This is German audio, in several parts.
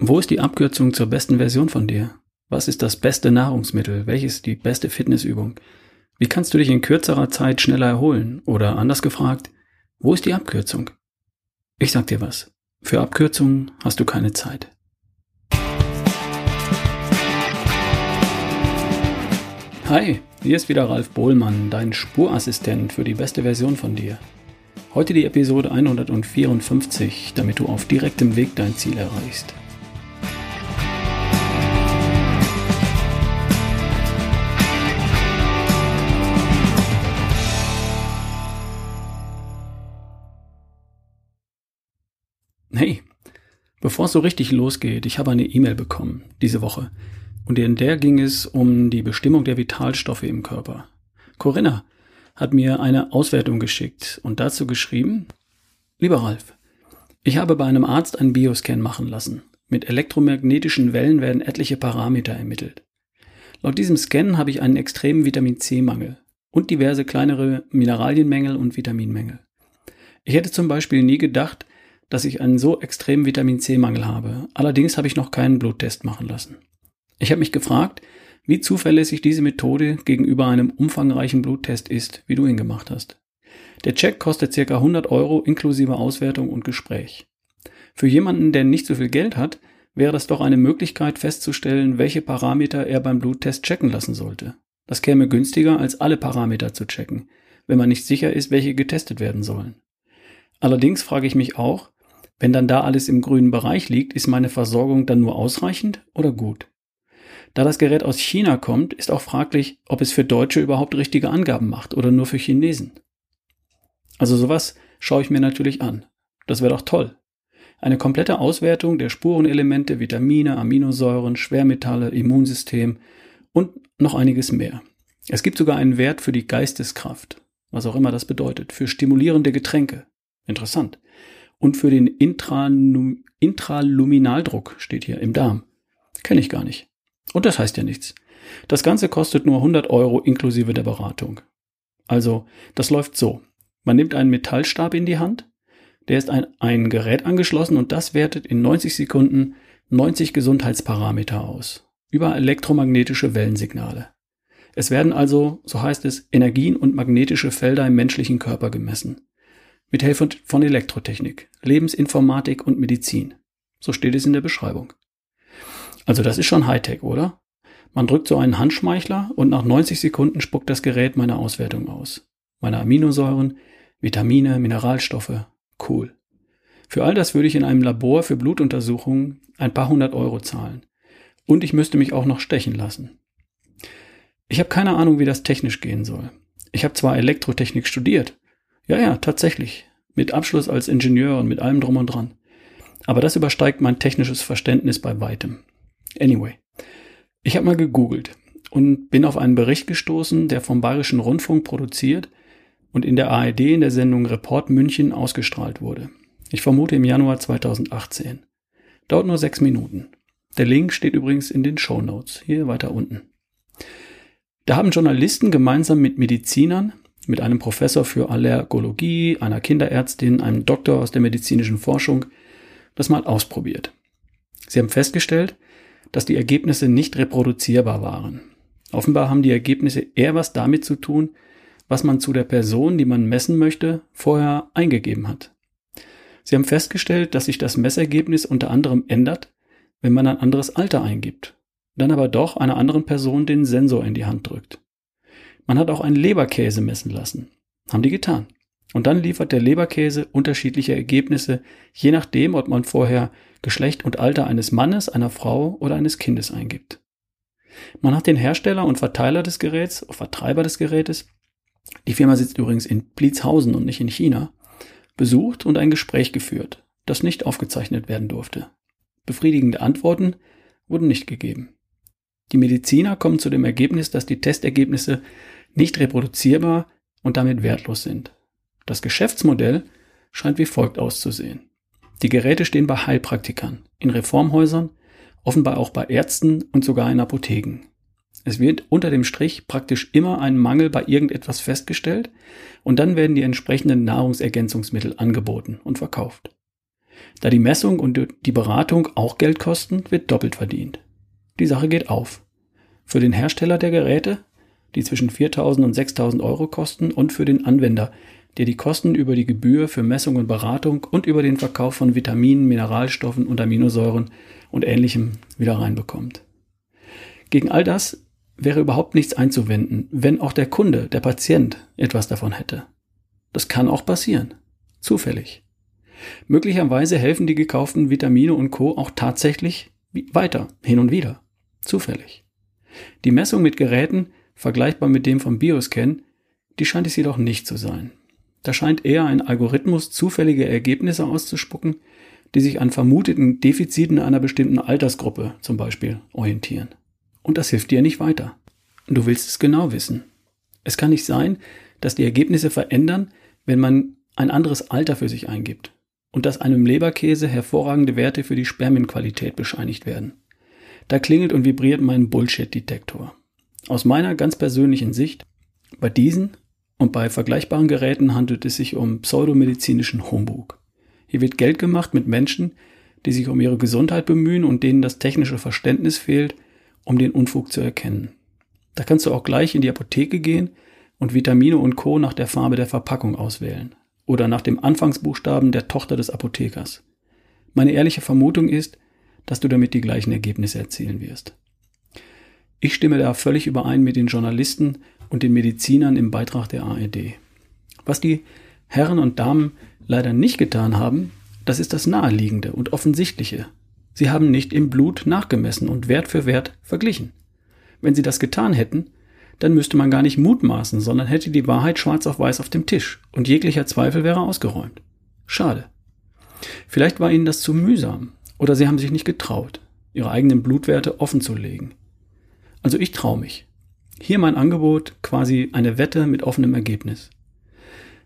Wo ist die Abkürzung zur besten Version von dir? Was ist das beste Nahrungsmittel? Welches die beste Fitnessübung? Wie kannst du dich in kürzerer Zeit schneller erholen? Oder anders gefragt, wo ist die Abkürzung? Ich sag dir was. Für Abkürzungen hast du keine Zeit. Hi, hier ist wieder Ralf Bohlmann, dein Spurassistent für die beste Version von dir. Heute die Episode 154, damit du auf direktem Weg dein Ziel erreichst. Hey, bevor es so richtig losgeht, ich habe eine E-Mail bekommen diese Woche und in der ging es um die Bestimmung der Vitalstoffe im Körper. Corinna hat mir eine Auswertung geschickt und dazu geschrieben, Lieber Ralf, ich habe bei einem Arzt einen Bioscan machen lassen. Mit elektromagnetischen Wellen werden etliche Parameter ermittelt. Laut diesem Scan habe ich einen extremen Vitamin C-Mangel und diverse kleinere Mineralienmängel und Vitaminmängel. Ich hätte zum Beispiel nie gedacht, dass ich einen so extremen Vitamin C-Mangel habe. Allerdings habe ich noch keinen Bluttest machen lassen. Ich habe mich gefragt, wie zuverlässig diese Methode gegenüber einem umfangreichen Bluttest ist, wie du ihn gemacht hast. Der Check kostet ca. 100 Euro inklusive Auswertung und Gespräch. Für jemanden, der nicht so viel Geld hat, wäre das doch eine Möglichkeit festzustellen, welche Parameter er beim Bluttest checken lassen sollte. Das käme günstiger, als alle Parameter zu checken, wenn man nicht sicher ist, welche getestet werden sollen. Allerdings frage ich mich auch, wenn dann da alles im grünen Bereich liegt, ist meine Versorgung dann nur ausreichend oder gut? Da das Gerät aus China kommt, ist auch fraglich, ob es für Deutsche überhaupt richtige Angaben macht oder nur für Chinesen. Also sowas schaue ich mir natürlich an. Das wäre doch toll. Eine komplette Auswertung der Spurenelemente, Vitamine, Aminosäuren, Schwermetalle, Immunsystem und noch einiges mehr. Es gibt sogar einen Wert für die Geisteskraft, was auch immer das bedeutet, für stimulierende Getränke. Interessant und für den Intranum Intraluminaldruck steht hier im Darm. Kenne ich gar nicht. Und das heißt ja nichts. Das Ganze kostet nur 100 Euro inklusive der Beratung. Also, das läuft so. Man nimmt einen Metallstab in die Hand, der ist ein, ein Gerät angeschlossen und das wertet in 90 Sekunden 90 Gesundheitsparameter aus. Über elektromagnetische Wellensignale. Es werden also, so heißt es, Energien und magnetische Felder im menschlichen Körper gemessen mit Hilfe von Elektrotechnik, Lebensinformatik und Medizin. So steht es in der Beschreibung. Also das ist schon Hightech, oder? Man drückt so einen Handschmeichler und nach 90 Sekunden spuckt das Gerät meine Auswertung aus. Meine Aminosäuren, Vitamine, Mineralstoffe. Cool. Für all das würde ich in einem Labor für Blutuntersuchungen ein paar hundert Euro zahlen. Und ich müsste mich auch noch stechen lassen. Ich habe keine Ahnung, wie das technisch gehen soll. Ich habe zwar Elektrotechnik studiert, ja, ja, tatsächlich. Mit Abschluss als Ingenieur und mit allem drum und dran. Aber das übersteigt mein technisches Verständnis bei weitem. Anyway, ich habe mal gegoogelt und bin auf einen Bericht gestoßen, der vom Bayerischen Rundfunk produziert und in der ARD in der Sendung Report München ausgestrahlt wurde. Ich vermute im Januar 2018. Dauert nur sechs Minuten. Der Link steht übrigens in den Show Notes, hier weiter unten. Da haben Journalisten gemeinsam mit Medizinern mit einem Professor für Allergologie, einer Kinderärztin, einem Doktor aus der medizinischen Forschung das mal ausprobiert. Sie haben festgestellt, dass die Ergebnisse nicht reproduzierbar waren. Offenbar haben die Ergebnisse eher was damit zu tun, was man zu der Person, die man messen möchte, vorher eingegeben hat. Sie haben festgestellt, dass sich das Messergebnis unter anderem ändert, wenn man ein anderes Alter eingibt, dann aber doch einer anderen Person den Sensor in die Hand drückt. Man hat auch einen Leberkäse messen lassen. Haben die getan. Und dann liefert der Leberkäse unterschiedliche Ergebnisse, je nachdem, ob man vorher Geschlecht und Alter eines Mannes, einer Frau oder eines Kindes eingibt. Man hat den Hersteller und Verteiler des Geräts, Vertreiber des Gerätes, die Firma sitzt übrigens in Blitzhausen und nicht in China, besucht und ein Gespräch geführt, das nicht aufgezeichnet werden durfte. Befriedigende Antworten wurden nicht gegeben. Die Mediziner kommen zu dem Ergebnis, dass die Testergebnisse nicht reproduzierbar und damit wertlos sind. Das Geschäftsmodell scheint wie folgt auszusehen. Die Geräte stehen bei Heilpraktikern, in Reformhäusern, offenbar auch bei Ärzten und sogar in Apotheken. Es wird unter dem Strich praktisch immer ein Mangel bei irgendetwas festgestellt und dann werden die entsprechenden Nahrungsergänzungsmittel angeboten und verkauft. Da die Messung und die Beratung auch Geld kosten, wird doppelt verdient. Die Sache geht auf. Für den Hersteller der Geräte, die zwischen 4.000 und 6.000 Euro kosten, und für den Anwender, der die Kosten über die Gebühr für Messung und Beratung und über den Verkauf von Vitaminen, Mineralstoffen und Aminosäuren und ähnlichem wieder reinbekommt. Gegen all das wäre überhaupt nichts einzuwenden, wenn auch der Kunde, der Patient etwas davon hätte. Das kann auch passieren. Zufällig. Möglicherweise helfen die gekauften Vitamine und Co. auch tatsächlich weiter, hin und wieder. Zufällig. Die Messung mit Geräten, vergleichbar mit dem vom Bioscan, die scheint es jedoch nicht zu sein. Da scheint eher ein Algorithmus zufällige Ergebnisse auszuspucken, die sich an vermuteten Defiziten einer bestimmten Altersgruppe zum Beispiel orientieren. Und das hilft dir nicht weiter. Du willst es genau wissen. Es kann nicht sein, dass die Ergebnisse verändern, wenn man ein anderes Alter für sich eingibt und dass einem Leberkäse hervorragende Werte für die Spermienqualität bescheinigt werden. Da klingelt und vibriert mein Bullshit-Detektor. Aus meiner ganz persönlichen Sicht, bei diesen und bei vergleichbaren Geräten handelt es sich um pseudomedizinischen Humbug. Hier wird Geld gemacht mit Menschen, die sich um ihre Gesundheit bemühen und denen das technische Verständnis fehlt, um den Unfug zu erkennen. Da kannst du auch gleich in die Apotheke gehen und Vitamine und Co. nach der Farbe der Verpackung auswählen oder nach dem Anfangsbuchstaben der Tochter des Apothekers. Meine ehrliche Vermutung ist, dass du damit die gleichen Ergebnisse erzielen wirst. Ich stimme da völlig überein mit den Journalisten und den Medizinern im Beitrag der ARD. Was die Herren und Damen leider nicht getan haben, das ist das Naheliegende und Offensichtliche. Sie haben nicht im Blut nachgemessen und Wert für Wert verglichen. Wenn sie das getan hätten, dann müsste man gar nicht mutmaßen, sondern hätte die Wahrheit schwarz auf weiß auf dem Tisch und jeglicher Zweifel wäre ausgeräumt. Schade. Vielleicht war ihnen das zu mühsam oder sie haben sich nicht getraut, ihre eigenen Blutwerte offen zu legen. Also ich traue mich. Hier mein Angebot, quasi eine Wette mit offenem Ergebnis.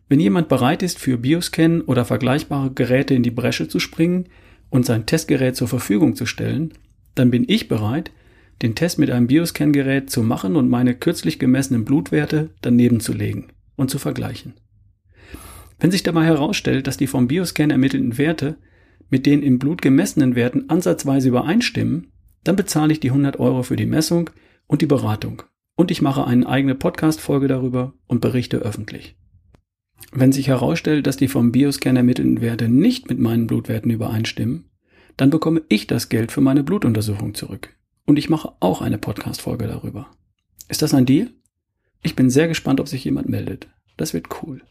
Wenn jemand bereit ist, für Bioscan oder vergleichbare Geräte in die Bresche zu springen und sein Testgerät zur Verfügung zu stellen, dann bin ich bereit, den Test mit einem Bioscan-Gerät zu machen und meine kürzlich gemessenen Blutwerte daneben zu legen und zu vergleichen. Wenn sich dabei herausstellt, dass die vom Bioscan ermittelten Werte mit den im Blut gemessenen Werten ansatzweise übereinstimmen, dann bezahle ich die 100 Euro für die Messung und die Beratung. Und ich mache eine eigene Podcast-Folge darüber und berichte öffentlich. Wenn sich herausstellt, dass die vom Bioscan ermittelten Werte nicht mit meinen Blutwerten übereinstimmen, dann bekomme ich das Geld für meine Blutuntersuchung zurück. Und ich mache auch eine Podcast-Folge darüber. Ist das ein Deal? Ich bin sehr gespannt, ob sich jemand meldet. Das wird cool.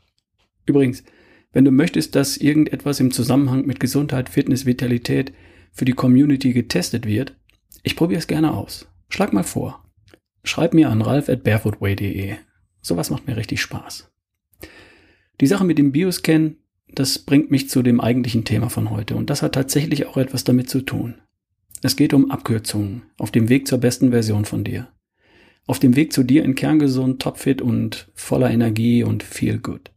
Übrigens, wenn du möchtest, dass irgendetwas im Zusammenhang mit Gesundheit, Fitness, Vitalität für die Community getestet wird, ich probiere es gerne aus. Schlag mal vor. Schreib mir an ralf at barefootway.de. Sowas macht mir richtig Spaß. Die Sache mit dem Bioscan, das bringt mich zu dem eigentlichen Thema von heute und das hat tatsächlich auch etwas damit zu tun. Es geht um Abkürzungen auf dem Weg zur besten Version von dir. Auf dem Weg zu dir in kerngesund, topfit und voller Energie und feel good.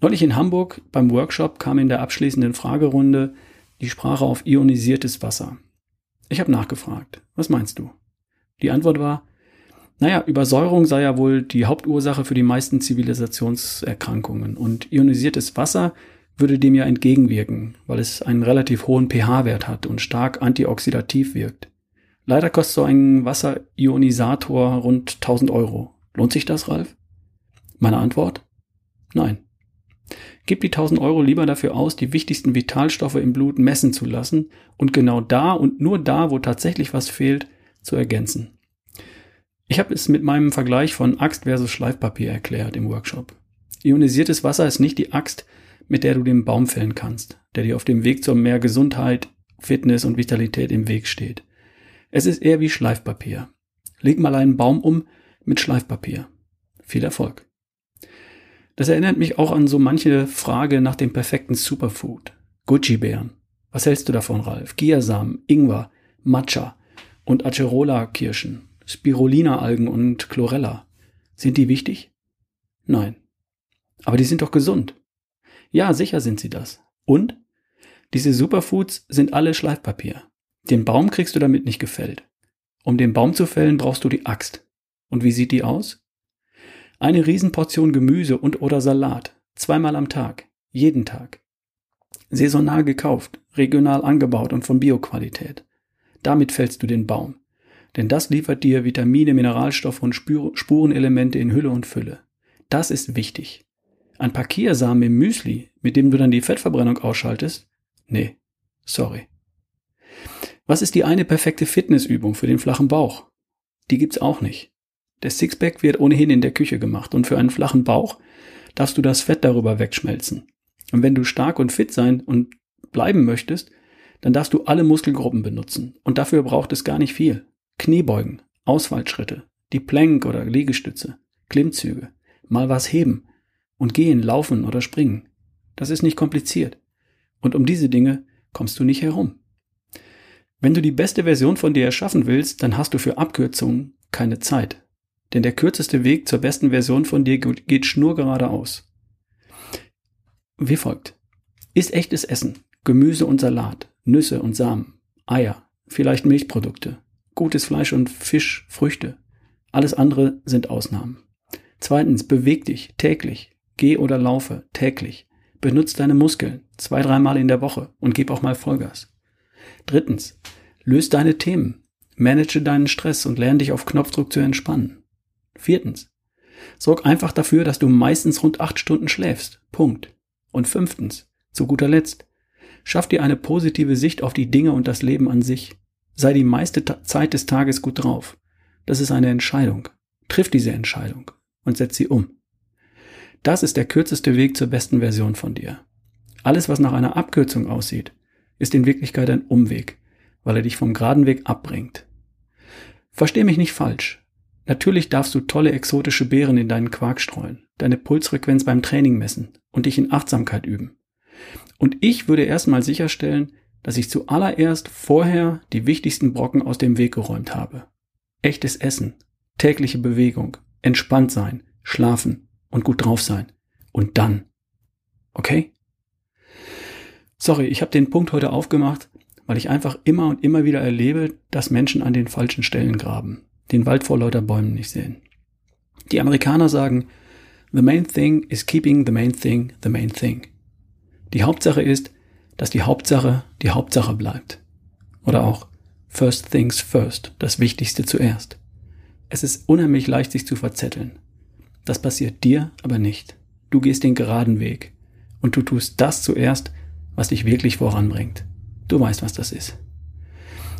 Neulich in Hamburg beim Workshop kam in der abschließenden Fragerunde die Sprache auf ionisiertes Wasser. Ich habe nachgefragt, was meinst du? Die Antwort war, naja, Übersäuerung sei ja wohl die Hauptursache für die meisten Zivilisationserkrankungen und ionisiertes Wasser würde dem ja entgegenwirken, weil es einen relativ hohen pH-Wert hat und stark antioxidativ wirkt. Leider kostet so ein Wasserionisator rund 1000 Euro. Lohnt sich das, Ralf? Meine Antwort? Nein. Gib die 1000 Euro lieber dafür aus, die wichtigsten Vitalstoffe im Blut messen zu lassen und genau da und nur da, wo tatsächlich was fehlt, zu ergänzen. Ich habe es mit meinem Vergleich von Axt versus Schleifpapier erklärt im Workshop. Ionisiertes Wasser ist nicht die Axt, mit der du den Baum fällen kannst, der dir auf dem Weg zur mehr Gesundheit, Fitness und Vitalität im Weg steht. Es ist eher wie Schleifpapier. Leg mal einen Baum um mit Schleifpapier. Viel Erfolg. Das erinnert mich auch an so manche Frage nach dem perfekten Superfood. Gucci-Bären. Was hältst du davon, Ralf? Giasamen, Ingwer, Matcha und Acerola-Kirschen, Spirulina-Algen und Chlorella. Sind die wichtig? Nein. Aber die sind doch gesund. Ja, sicher sind sie das. Und? Diese Superfoods sind alle Schleifpapier. Den Baum kriegst du damit nicht gefällt. Um den Baum zu fällen, brauchst du die Axt. Und wie sieht die aus? Eine Riesenportion Gemüse und oder Salat. Zweimal am Tag. Jeden Tag. Saisonal gekauft, regional angebaut und von Bioqualität. Damit fällst du den Baum. Denn das liefert dir Vitamine, Mineralstoffe und Spurenelemente in Hülle und Fülle. Das ist wichtig. Ein paar Kiasamen im Müsli, mit dem du dann die Fettverbrennung ausschaltest? Nee, sorry. Was ist die eine perfekte Fitnessübung für den flachen Bauch? Die gibt's auch nicht. Der Sixpack wird ohnehin in der Küche gemacht und für einen flachen Bauch darfst du das Fett darüber wegschmelzen. Und wenn du stark und fit sein und bleiben möchtest, dann darfst du alle Muskelgruppen benutzen. Und dafür braucht es gar nicht viel. Kniebeugen, Ausfallschritte, die Plank oder Liegestütze, Klimmzüge, mal was heben und gehen, laufen oder springen. Das ist nicht kompliziert. Und um diese Dinge kommst du nicht herum. Wenn du die beste Version von dir erschaffen willst, dann hast du für Abkürzungen keine Zeit. Denn der kürzeste Weg zur besten Version von dir geht schnurgeradeaus. Wie folgt. Iss echtes Essen, Gemüse und Salat, Nüsse und Samen, Eier, vielleicht Milchprodukte, gutes Fleisch und Fisch, Früchte. Alles andere sind Ausnahmen. Zweitens, beweg dich täglich, geh oder laufe täglich. Benutz deine Muskeln zwei, dreimal in der Woche und gib auch mal Vollgas. Drittens, löse deine Themen, manage deinen Stress und lerne dich auf Knopfdruck zu entspannen. Viertens, sorg einfach dafür, dass du meistens rund acht Stunden schläfst. Punkt. Und fünftens, zu guter Letzt, schaff dir eine positive Sicht auf die Dinge und das Leben an sich. Sei die meiste Ta Zeit des Tages gut drauf. Das ist eine Entscheidung. Triff diese Entscheidung und setz sie um. Das ist der kürzeste Weg zur besten Version von dir. Alles, was nach einer Abkürzung aussieht, ist in Wirklichkeit ein Umweg, weil er dich vom geraden Weg abbringt. Versteh mich nicht falsch. Natürlich darfst du tolle exotische Beeren in deinen Quark streuen, deine Pulsfrequenz beim Training messen und dich in Achtsamkeit üben. Und ich würde erstmal sicherstellen, dass ich zuallererst vorher die wichtigsten Brocken aus dem Weg geräumt habe. Echtes Essen, tägliche Bewegung, entspannt sein, schlafen und gut drauf sein. Und dann. Okay? Sorry, ich habe den Punkt heute aufgemacht, weil ich einfach immer und immer wieder erlebe, dass Menschen an den falschen Stellen graben, den Wald vor lauter Bäumen nicht sehen. Die Amerikaner sagen, The main thing is keeping the main thing the main thing. Die Hauptsache ist, dass die Hauptsache die Hauptsache bleibt. Oder auch First things first, das Wichtigste zuerst. Es ist unheimlich leicht, sich zu verzetteln. Das passiert dir aber nicht. Du gehst den geraden Weg und du tust das zuerst, was dich wirklich voranbringt. Du weißt, was das ist.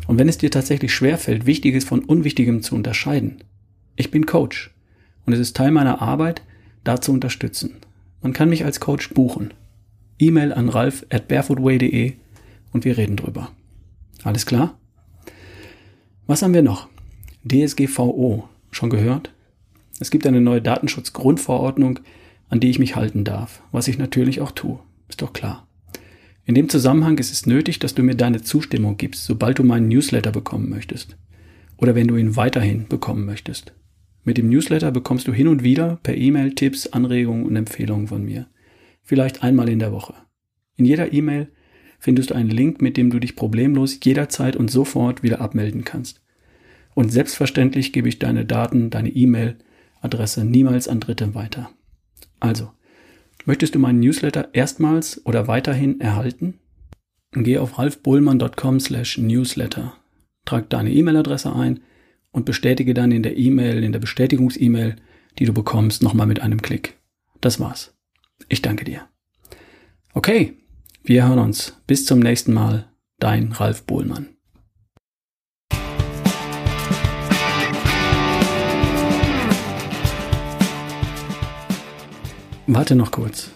Und wenn es dir tatsächlich schwerfällt, Wichtiges von Unwichtigem zu unterscheiden, ich bin Coach und es ist Teil meiner Arbeit, da zu unterstützen. Man kann mich als Coach buchen. E-Mail an ralf at barefootway.de und wir reden drüber. Alles klar? Was haben wir noch? DSGVO. Schon gehört? Es gibt eine neue Datenschutzgrundverordnung, an die ich mich halten darf, was ich natürlich auch tue. Ist doch klar. In dem Zusammenhang ist es nötig, dass du mir deine Zustimmung gibst, sobald du meinen Newsletter bekommen möchtest. Oder wenn du ihn weiterhin bekommen möchtest. Mit dem Newsletter bekommst du hin und wieder per E-Mail Tipps, Anregungen und Empfehlungen von mir. Vielleicht einmal in der Woche. In jeder E-Mail findest du einen Link, mit dem du dich problemlos jederzeit und sofort wieder abmelden kannst. Und selbstverständlich gebe ich deine Daten, deine E-Mail-Adresse niemals an Dritte weiter. Also, Möchtest du meinen Newsletter erstmals oder weiterhin erhalten? Geh auf ralfbullmann.com slash newsletter, trag deine E-Mail-Adresse ein und bestätige dann in der E-Mail, in der Bestätigungs-E-Mail, die du bekommst, nochmal mit einem Klick. Das war's. Ich danke dir. Okay, wir hören uns. Bis zum nächsten Mal. Dein Ralf Bohlmann. Warte noch kurz.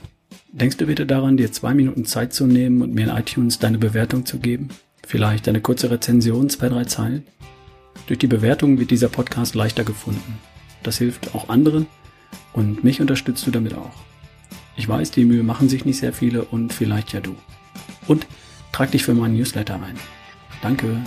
Denkst du bitte daran, dir zwei Minuten Zeit zu nehmen und mir in iTunes deine Bewertung zu geben? Vielleicht eine kurze Rezension, zwei, drei Zeilen? Durch die Bewertung wird dieser Podcast leichter gefunden. Das hilft auch anderen und mich unterstützt du damit auch. Ich weiß, die Mühe machen sich nicht sehr viele und vielleicht ja du. Und trag dich für meinen Newsletter ein. Danke.